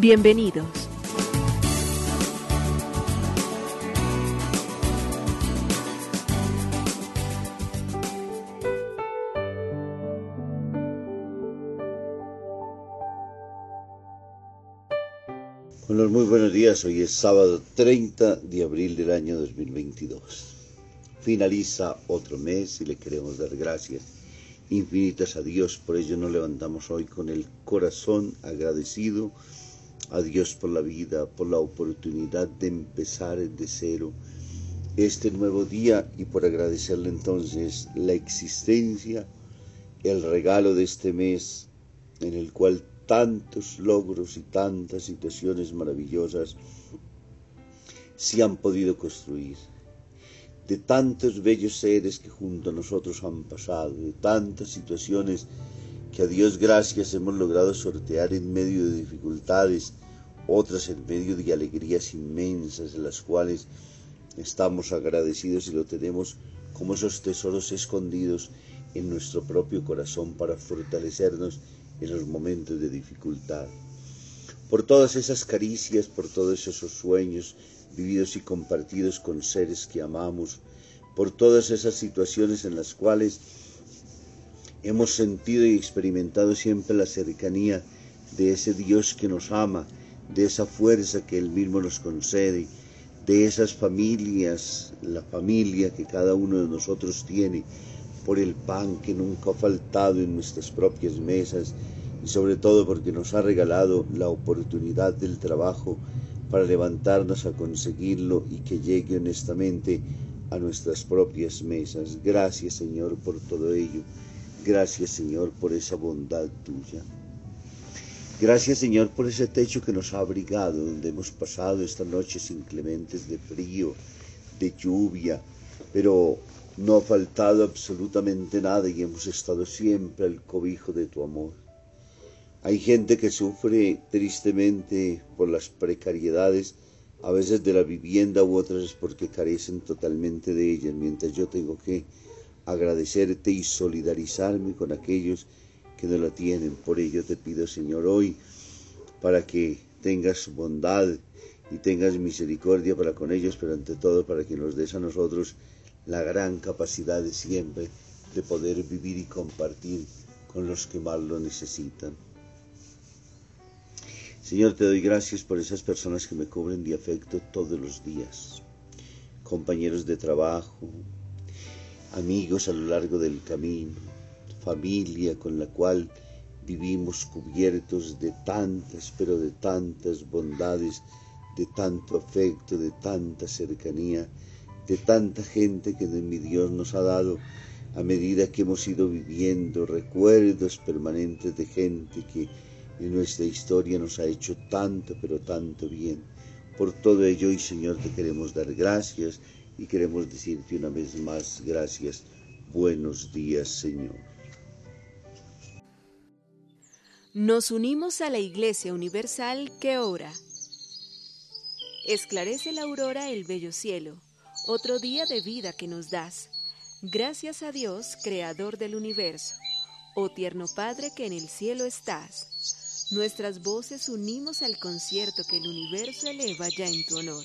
Bienvenidos. Bueno, muy buenos días. Hoy es sábado 30 de abril del año 2022. Finaliza otro mes y le queremos dar gracias infinitas a Dios. Por ello nos levantamos hoy con el corazón agradecido a Dios por la vida, por la oportunidad de empezar de cero este nuevo día y por agradecerle entonces la existencia, el regalo de este mes en el cual tantos logros y tantas situaciones maravillosas se han podido construir, de tantos bellos seres que junto a nosotros han pasado, de tantas situaciones que a Dios gracias hemos logrado sortear en medio de dificultades, otras en medio de alegrías inmensas, de las cuales estamos agradecidos y lo tenemos como esos tesoros escondidos en nuestro propio corazón para fortalecernos en los momentos de dificultad. Por todas esas caricias, por todos esos sueños vividos y compartidos con seres que amamos, por todas esas situaciones en las cuales hemos sentido y experimentado siempre la cercanía de ese Dios que nos ama, de esa fuerza que Él mismo nos concede, de esas familias, la familia que cada uno de nosotros tiene, por el pan que nunca ha faltado en nuestras propias mesas y sobre todo porque nos ha regalado la oportunidad del trabajo para levantarnos a conseguirlo y que llegue honestamente a nuestras propias mesas. Gracias Señor por todo ello. Gracias Señor por esa bondad tuya. Gracias Señor por ese techo que nos ha abrigado, donde hemos pasado estas noches inclementes de frío, de lluvia, pero no ha faltado absolutamente nada y hemos estado siempre al cobijo de tu amor. Hay gente que sufre tristemente por las precariedades, a veces de la vivienda u otras porque carecen totalmente de ellas, mientras yo tengo que agradecerte y solidarizarme con aquellos que no la tienen. Por ello te pido, Señor, hoy, para que tengas bondad y tengas misericordia para con ellos, pero ante todo para que nos des a nosotros la gran capacidad de siempre de poder vivir y compartir con los que más lo necesitan. Señor, te doy gracias por esas personas que me cubren de afecto todos los días, compañeros de trabajo, amigos a lo largo del camino, familia con la cual vivimos cubiertos de tantas, pero de tantas bondades, de tanto afecto, de tanta cercanía, de tanta gente que de mi Dios nos ha dado a medida que hemos ido viviendo recuerdos permanentes de gente que en nuestra historia nos ha hecho tanto, pero tanto bien. Por todo ello, y Señor, te queremos dar gracias y queremos decirte una vez más gracias. Buenos días, Señor. Nos unimos a la Iglesia Universal que ora. Esclarece la aurora el bello cielo otro día de vida que nos das. Gracias a Dios, Creador del universo, oh tierno Padre que en el cielo estás. Nuestras voces unimos al concierto que el universo eleva ya en tu honor.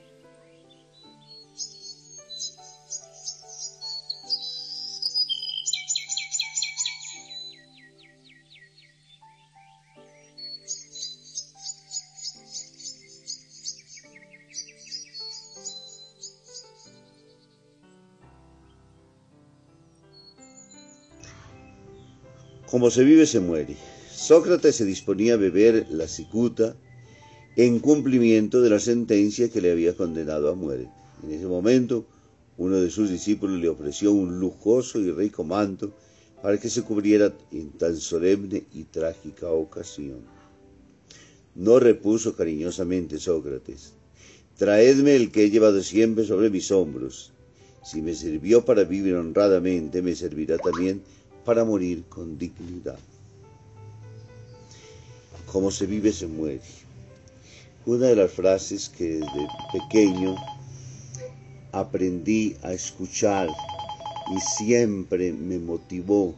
Como se vive, se muere. Sócrates se disponía a beber la cicuta en cumplimiento de la sentencia que le había condenado a muerte. En ese momento, uno de sus discípulos le ofreció un lujoso y rico manto para que se cubriera en tan solemne y trágica ocasión. No repuso cariñosamente Sócrates, traedme el que he llevado siempre sobre mis hombros. Si me sirvió para vivir honradamente, me servirá también morir con dignidad. Como se vive, se muere. Una de las frases que desde pequeño aprendí a escuchar y siempre me motivó,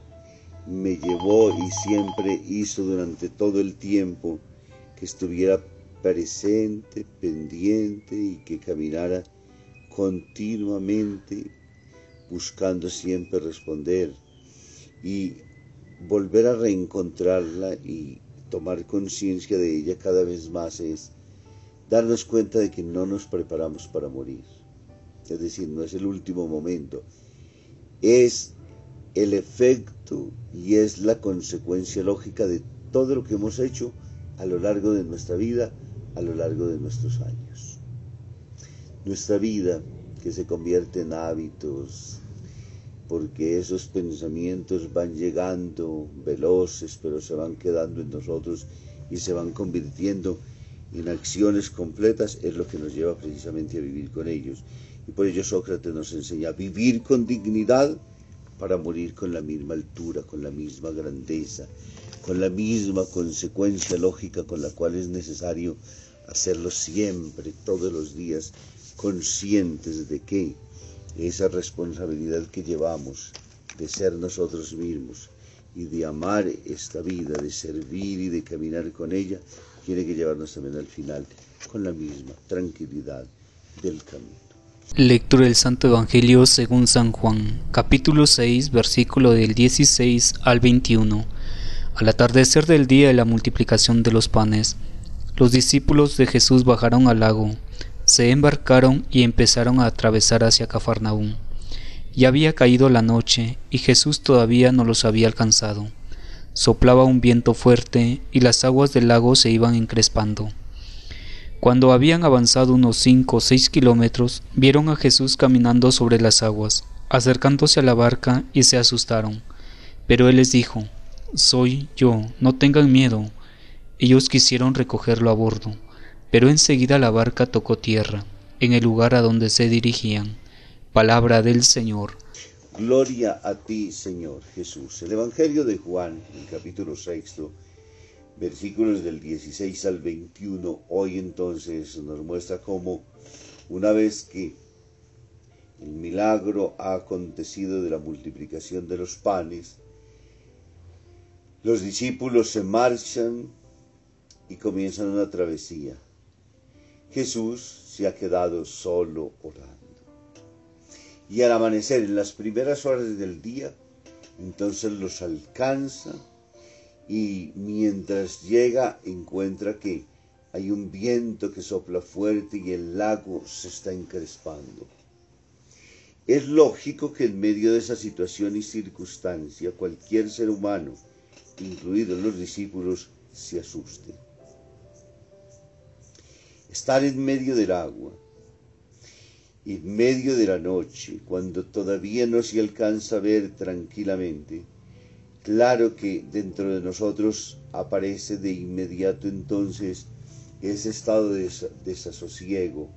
me llevó y siempre hizo durante todo el tiempo que estuviera presente, pendiente y que caminara continuamente buscando siempre responder y volver a reencontrarla y tomar conciencia de ella cada vez más es darnos cuenta de que no nos preparamos para morir. Es decir, no es el último momento, es el efecto y es la consecuencia lógica de todo lo que hemos hecho a lo largo de nuestra vida, a lo largo de nuestros años. Nuestra vida que se convierte en hábitos, porque esos pensamientos van llegando veloces, pero se van quedando en nosotros y se van convirtiendo en acciones completas, es lo que nos lleva precisamente a vivir con ellos. Y por ello Sócrates nos enseña vivir con dignidad para morir con la misma altura, con la misma grandeza, con la misma consecuencia lógica con la cual es necesario hacerlo siempre, todos los días, conscientes de que esa responsabilidad que llevamos de ser nosotros mismos y de amar esta vida, de servir y de caminar con ella, tiene que llevarnos también al final con la misma tranquilidad del camino. Lectura del Santo Evangelio según San Juan, capítulo 6, versículo del 16 al 21. Al atardecer del día de la multiplicación de los panes, los discípulos de Jesús bajaron al lago, se embarcaron y empezaron a atravesar hacia Cafarnaúm. Ya había caído la noche y Jesús todavía no los había alcanzado. Soplaba un viento fuerte y las aguas del lago se iban encrespando. Cuando habían avanzado unos cinco o seis kilómetros, vieron a Jesús caminando sobre las aguas, acercándose a la barca y se asustaron. Pero él les dijo, Soy yo, no tengan miedo. Ellos quisieron recogerlo a bordo, pero enseguida la barca tocó tierra, en el lugar a donde se dirigían. Palabra del Señor. Gloria a ti, Señor Jesús. El Evangelio de Juan, el capítulo sexto, versículos del 16 al 21, hoy entonces nos muestra cómo una vez que el milagro ha acontecido de la multiplicación de los panes, los discípulos se marchan y comienzan una travesía. Jesús se ha quedado solo orando. Y al amanecer, en las primeras horas del día, entonces los alcanza y mientras llega encuentra que hay un viento que sopla fuerte y el lago se está encrespando. Es lógico que en medio de esa situación y circunstancia cualquier ser humano, incluidos los discípulos, se asuste. Estar en medio del agua, en medio de la noche, cuando todavía no se alcanza a ver tranquilamente, Claro que dentro de nosotros aparece de inmediato entonces ese estado de desasosiego,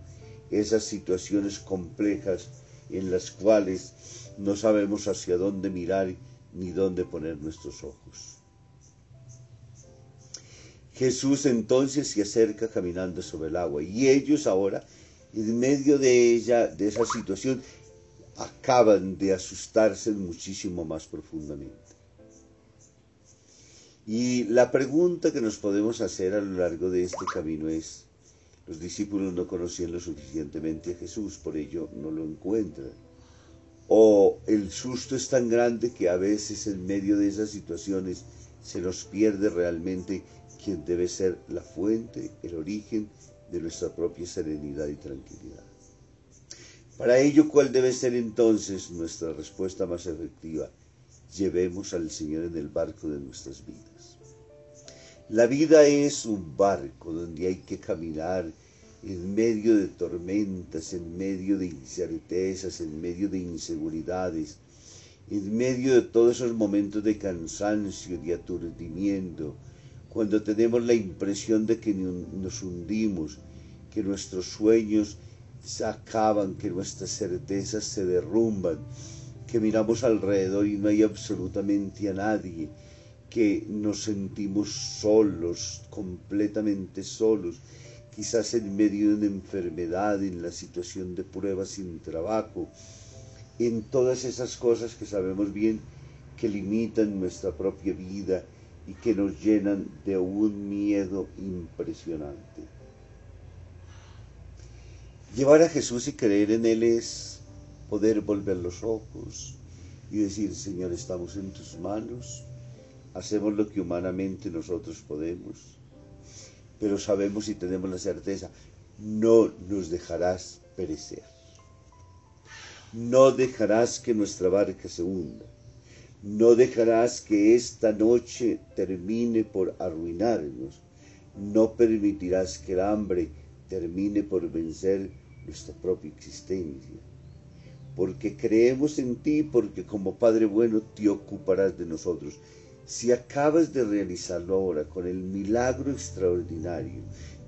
esas situaciones complejas en las cuales no sabemos hacia dónde mirar ni dónde poner nuestros ojos. Jesús entonces se acerca caminando sobre el agua y ellos ahora, en medio de ella, de esa situación, acaban de asustarse muchísimo más profundamente. Y la pregunta que nos podemos hacer a lo largo de este camino es, los discípulos no conocían lo suficientemente a Jesús, por ello no lo encuentran. O el susto es tan grande que a veces en medio de esas situaciones se nos pierde realmente quien debe ser la fuente, el origen de nuestra propia serenidad y tranquilidad. Para ello, ¿cuál debe ser entonces nuestra respuesta más efectiva? llevemos al Señor en el barco de nuestras vidas. La vida es un barco donde hay que caminar en medio de tormentas, en medio de incertezas, en medio de inseguridades, en medio de todos esos momentos de cansancio, de aturdimiento, cuando tenemos la impresión de que nos hundimos, que nuestros sueños se acaban, que nuestras certezas se derrumban, que miramos alrededor y no hay absolutamente a nadie, que nos sentimos solos, completamente solos, quizás en medio de una enfermedad, en la situación de prueba sin trabajo, en todas esas cosas que sabemos bien que limitan nuestra propia vida y que nos llenan de un miedo impresionante. Llevar a Jesús y creer en Él es poder volver los ojos y decir, Señor, estamos en tus manos, hacemos lo que humanamente nosotros podemos, pero sabemos y tenemos la certeza, no nos dejarás perecer. No dejarás que nuestra barca se hunda. No dejarás que esta noche termine por arruinarnos. No permitirás que el hambre termine por vencer nuestra propia existencia. Porque creemos en ti, porque como Padre bueno te ocuparás de nosotros. Si acabas de realizarlo ahora con el milagro extraordinario,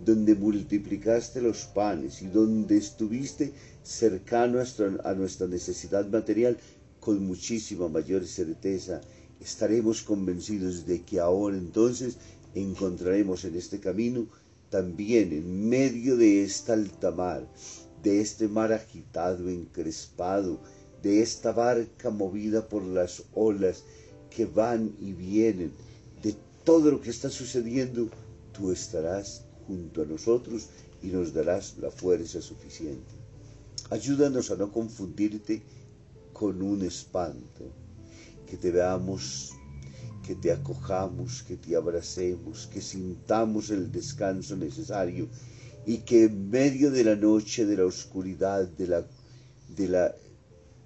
donde multiplicaste los panes y donde estuviste cercano a nuestra necesidad material, con muchísima mayor certeza estaremos convencidos de que ahora entonces encontraremos en este camino también en medio de esta alta mar, de este mar agitado, encrespado, de esta barca movida por las olas que van y vienen, de todo lo que está sucediendo, tú estarás junto a nosotros y nos darás la fuerza suficiente. Ayúdanos a no confundirte con un espanto, que te veamos, que te acojamos, que te abracemos, que sintamos el descanso necesario y que en medio de la noche, de la oscuridad, de la, de la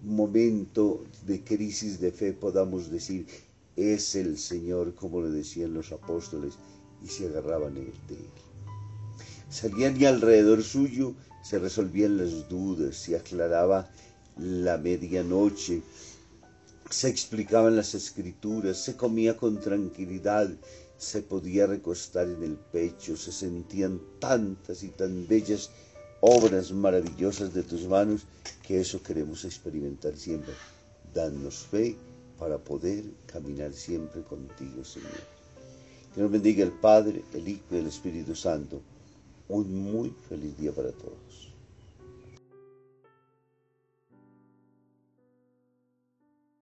momento de crisis de fe podamos decir, es el Señor, como le decían los apóstoles, y se agarraban de él. Salían y alrededor suyo se resolvían las dudas, se aclaraba la medianoche, se explicaban las escrituras, se comía con tranquilidad, se podía recostar en el pecho, se sentían tantas y tan bellas obras maravillosas de tus manos que eso queremos experimentar siempre. Danos fe para poder caminar siempre contigo, Señor. Que nos bendiga el Padre, el Hijo y el Espíritu Santo. Un muy feliz día para todos.